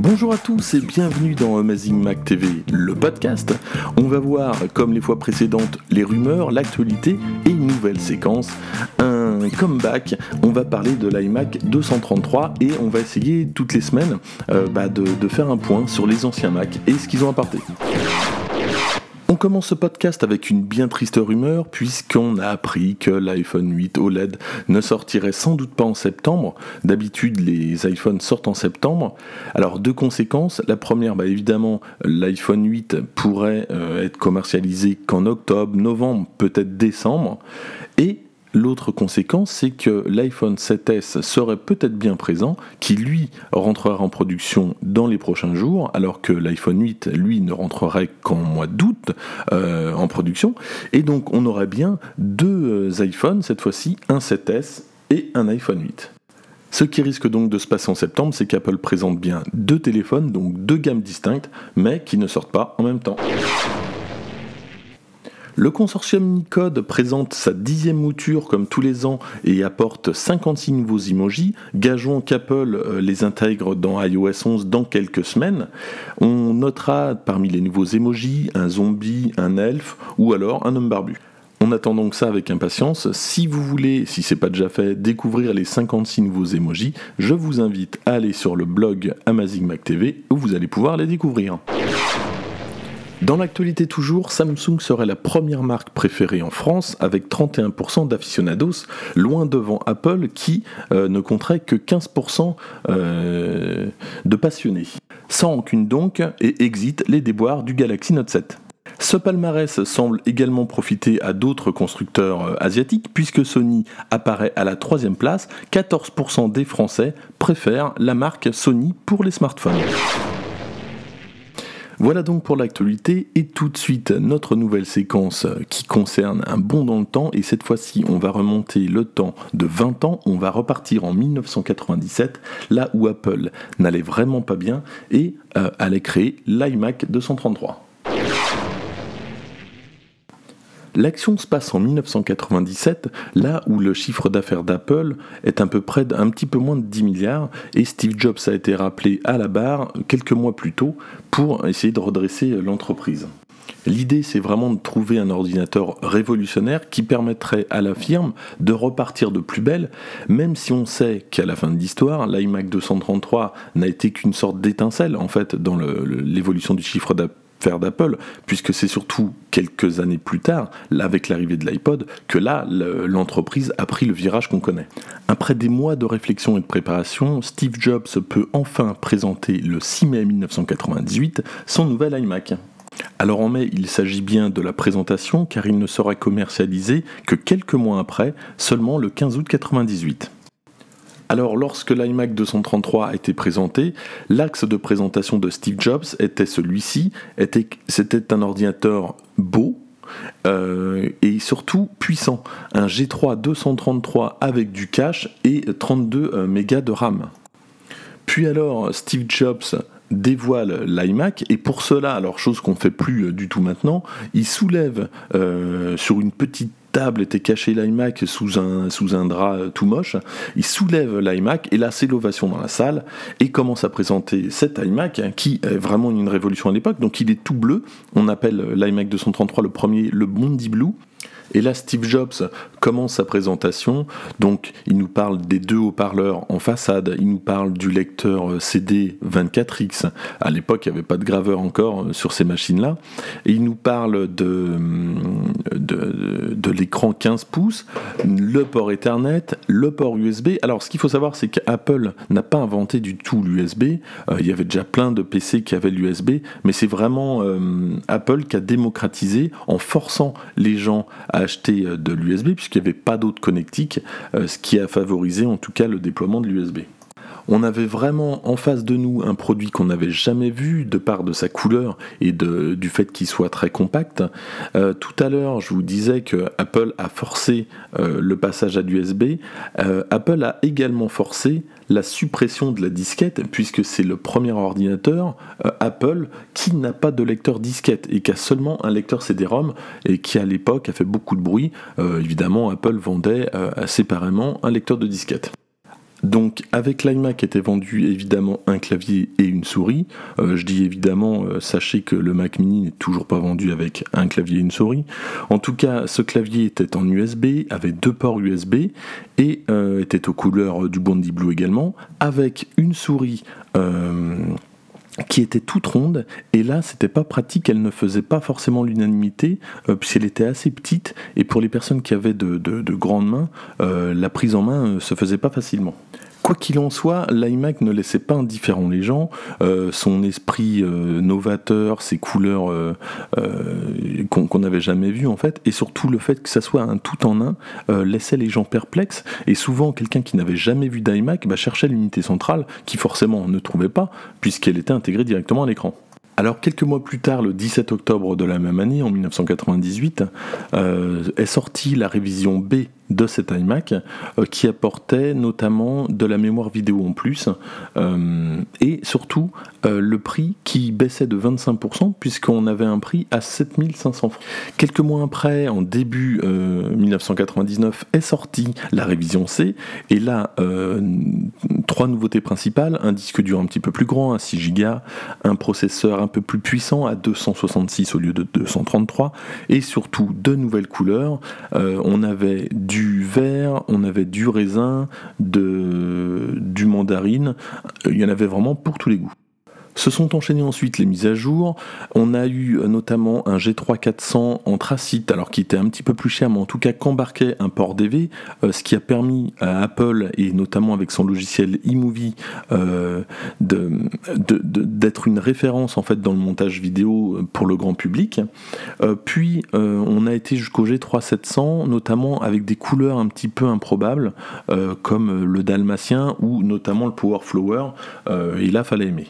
Bonjour à tous et bienvenue dans Amazing Mac TV, le podcast. On va voir, comme les fois précédentes, les rumeurs, l'actualité et une nouvelle séquence, un comeback. On va parler de l'iMac 233 et on va essayer toutes les semaines euh, bah, de, de faire un point sur les anciens Mac et ce qu'ils ont apporté. On commence ce podcast avec une bien triste rumeur puisqu'on a appris que l'iPhone 8 OLED ne sortirait sans doute pas en septembre. D'habitude les iPhones sortent en septembre. Alors deux conséquences. La première, bah, évidemment, l'iPhone 8 pourrait euh, être commercialisé qu'en octobre, novembre, peut-être décembre. Et L'autre conséquence, c'est que l'iPhone 7S serait peut-être bien présent, qui lui rentrera en production dans les prochains jours, alors que l'iPhone 8, lui, ne rentrerait qu'en mois d'août euh, en production. Et donc on aurait bien deux euh, iPhones, cette fois-ci, un 7S et un iPhone 8. Ce qui risque donc de se passer en septembre, c'est qu'Apple présente bien deux téléphones, donc deux gammes distinctes, mais qui ne sortent pas en même temps. Le consortium Nicode présente sa dixième mouture comme tous les ans et apporte 56 nouveaux emojis. Gageons qu'Apple euh, les intègre dans iOS 11 dans quelques semaines. On notera parmi les nouveaux emojis un zombie, un elfe ou alors un homme barbu. On attend donc ça avec impatience. Si vous voulez, si c'est pas déjà fait, découvrir les 56 nouveaux emojis, je vous invite à aller sur le blog Amazing Mac TV où vous allez pouvoir les découvrir. Dans l'actualité toujours, Samsung serait la première marque préférée en France avec 31% d'aficionados, loin devant Apple qui euh, ne compterait que 15% euh, de passionnés. Sans aucune donc, et exit les déboires du Galaxy Note 7. Ce palmarès semble également profiter à d'autres constructeurs euh, asiatiques puisque Sony apparaît à la troisième place. 14% des Français préfèrent la marque Sony pour les smartphones. Voilà donc pour l'actualité et tout de suite notre nouvelle séquence qui concerne un bond dans le temps et cette fois-ci on va remonter le temps de 20 ans, on va repartir en 1997 là où Apple n'allait vraiment pas bien et euh, allait créer l'iMac 233. L'action se passe en 1997, là où le chiffre d'affaires d'Apple est à peu près d'un petit peu moins de 10 milliards, et Steve Jobs a été rappelé à la barre quelques mois plus tôt pour essayer de redresser l'entreprise. L'idée, c'est vraiment de trouver un ordinateur révolutionnaire qui permettrait à la firme de repartir de plus belle, même si on sait qu'à la fin de l'histoire, l'iMac 233 n'a été qu'une sorte d'étincelle, en fait, dans l'évolution du chiffre d'affaires faire d'Apple, puisque c'est surtout quelques années plus tard, avec l'arrivée de l'iPod, que là, l'entreprise a pris le virage qu'on connaît. Après des mois de réflexion et de préparation, Steve Jobs peut enfin présenter le 6 mai 1998 son nouvel iMac. Alors en mai, il s'agit bien de la présentation car il ne sera commercialisé que quelques mois après, seulement le 15 août 1998. Alors, lorsque l'iMac 233 a été présenté, l'axe de présentation de Steve Jobs était celui-ci. C'était un ordinateur beau, euh, et surtout puissant. Un G3 233 avec du cache et 32 euh, mégas de RAM. Puis alors, Steve Jobs dévoile l'iMac et pour cela, alors chose qu'on ne fait plus euh, du tout maintenant, il soulève sur une petite était caché l'iMac sous un, sous un drap tout moche. Il soulève l'iMac et là c'est l'ovation dans la salle et commence à présenter cet iMac qui est vraiment une révolution à l'époque. Donc il est tout bleu. On appelle l'iMac 233 le premier le Bondi Blue. Et là, Steve Jobs commence sa présentation. Donc, il nous parle des deux haut-parleurs en façade. Il nous parle du lecteur CD 24X. À l'époque, il n'y avait pas de graveur encore euh, sur ces machines-là. Et il nous parle de, de, de l'écran 15 pouces, le port Ethernet, le port USB. Alors, ce qu'il faut savoir, c'est qu'Apple n'a pas inventé du tout l'USB. Euh, il y avait déjà plein de PC qui avaient l'USB, mais c'est vraiment euh, Apple qui a démocratisé en forçant les gens à acheter euh, de l'USB puisqu'il n'y avait pas d'autre connectique, euh, ce qui a favorisé en tout cas le déploiement de l'USB on avait vraiment en face de nous un produit qu'on n'avait jamais vu de part de sa couleur et du fait qu'il soit très compact. Euh, tout à l'heure, je vous disais que Apple a forcé le passage à l'USB. Apple a également forcé la suppression de la disquette, puisque c'est le premier ordinateur euh, Apple qui n'a pas de lecteur disquette et qui a seulement un lecteur CD-ROM et qui à l'époque a fait beaucoup de bruit. Euh, évidemment, Apple vendait euh, séparément un lecteur de disquette. Donc avec l'iMac était vendu évidemment un clavier et une souris. Euh, je dis évidemment, euh, sachez que le Mac mini n'est toujours pas vendu avec un clavier et une souris. En tout cas, ce clavier était en USB, avait deux ports USB et euh, était aux couleurs du Bondi Blue également, avec une souris qui était toute ronde et là c'était pas pratique elle ne faisait pas forcément l'unanimité puisqu'elle était assez petite et pour les personnes qui avaient de, grandes mains la prise en main se faisait pas facilement Quoi qu'il en soit, l'iMac ne laissait pas indifférent les gens. Euh, son esprit euh, novateur, ses couleurs euh, qu'on n'avait jamais vues en fait, et surtout le fait que ça soit un tout en un, laissait les gens perplexes. Et souvent, quelqu'un qui n'avait jamais vu d'iMac bah, cherchait l'unité centrale, qui forcément ne trouvait pas, puisqu'elle était intégrée directement à l'écran. Alors quelques mois plus tard, le 17 octobre de la même année, en 1998, est sortie la révision B de cet iMac euh, qui apportait notamment de la mémoire vidéo en plus euh, et surtout euh, le prix qui baissait de 25% puisqu'on avait un prix à 7500 francs. Quelques mois après, en début 1999, est sortie la révision C et là, trois nouveautés principales, un disque dur un petit peu plus grand à 6 Go, un processeur un peu plus puissant à 266 au lieu de 233 et surtout deux nouvelles couleurs. on avait du vert, on avait du raisin, de, du mandarine. Il y en avait vraiment pour tous les goûts. Se sont enchaînées ensuite les mises à jour. On a eu euh, notamment un G3 400 en tracite, alors qui était un petit peu plus cher, mais en tout cas qu'embarquait un port DV, euh, ce qui a permis à Apple, et notamment avec son logiciel eMovie, euh, d'être une référence en fait dans le montage vidéo pour le grand public. puis on a été jusqu'au G3 700, notamment avec des couleurs un petit peu improbables, comme le dalmatien ou notamment le Power Flower, et là fallait aimer.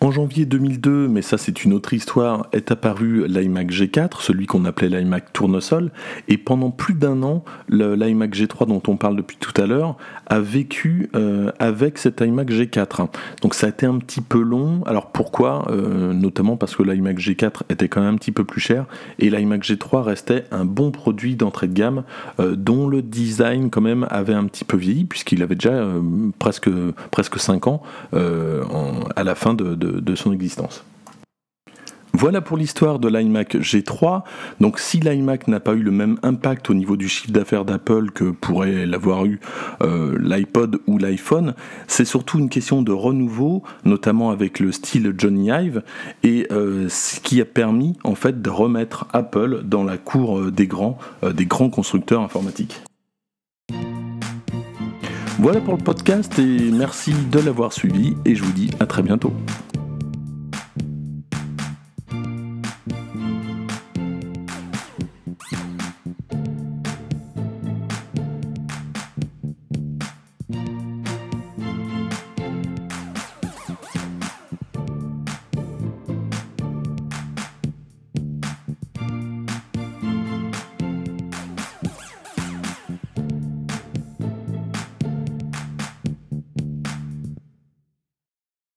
En janvier 2002, mais ça c'est une autre histoire, est apparu l'iMac G4, celui qu'on appelait l'iMac tournesol, et pendant plus d'un an, l'iMac G3 dont on parle depuis tout à l'heure a vécu euh, avec cet iMac G4. Donc ça a été un petit peu long, alors pourquoi euh, Notamment parce que l'iMac G4 était quand même un petit peu plus cher, et l'iMac G3 restait un bon produit d'entrée de gamme, euh, dont le design quand même avait un petit peu vieilli, puisqu'il avait déjà presque, presque 5 ans à la fin de de, son existence. Voilà pour l'histoire de l'iMac G3. Donc si l'iMac n'a pas eu le même impact au niveau du chiffre d'affaires d'Apple que pourrait l'avoir eu euh, l'iPod ou l'iPhone, c'est surtout une question de renouveau, notamment avec le style Johnny Ive, et euh, ce qui a permis en fait de remettre Apple dans la cour euh, des grands, des grands constructeurs informatiques. Voilà pour le podcast et merci de l'avoir suivi et je vous dis à très bientôt.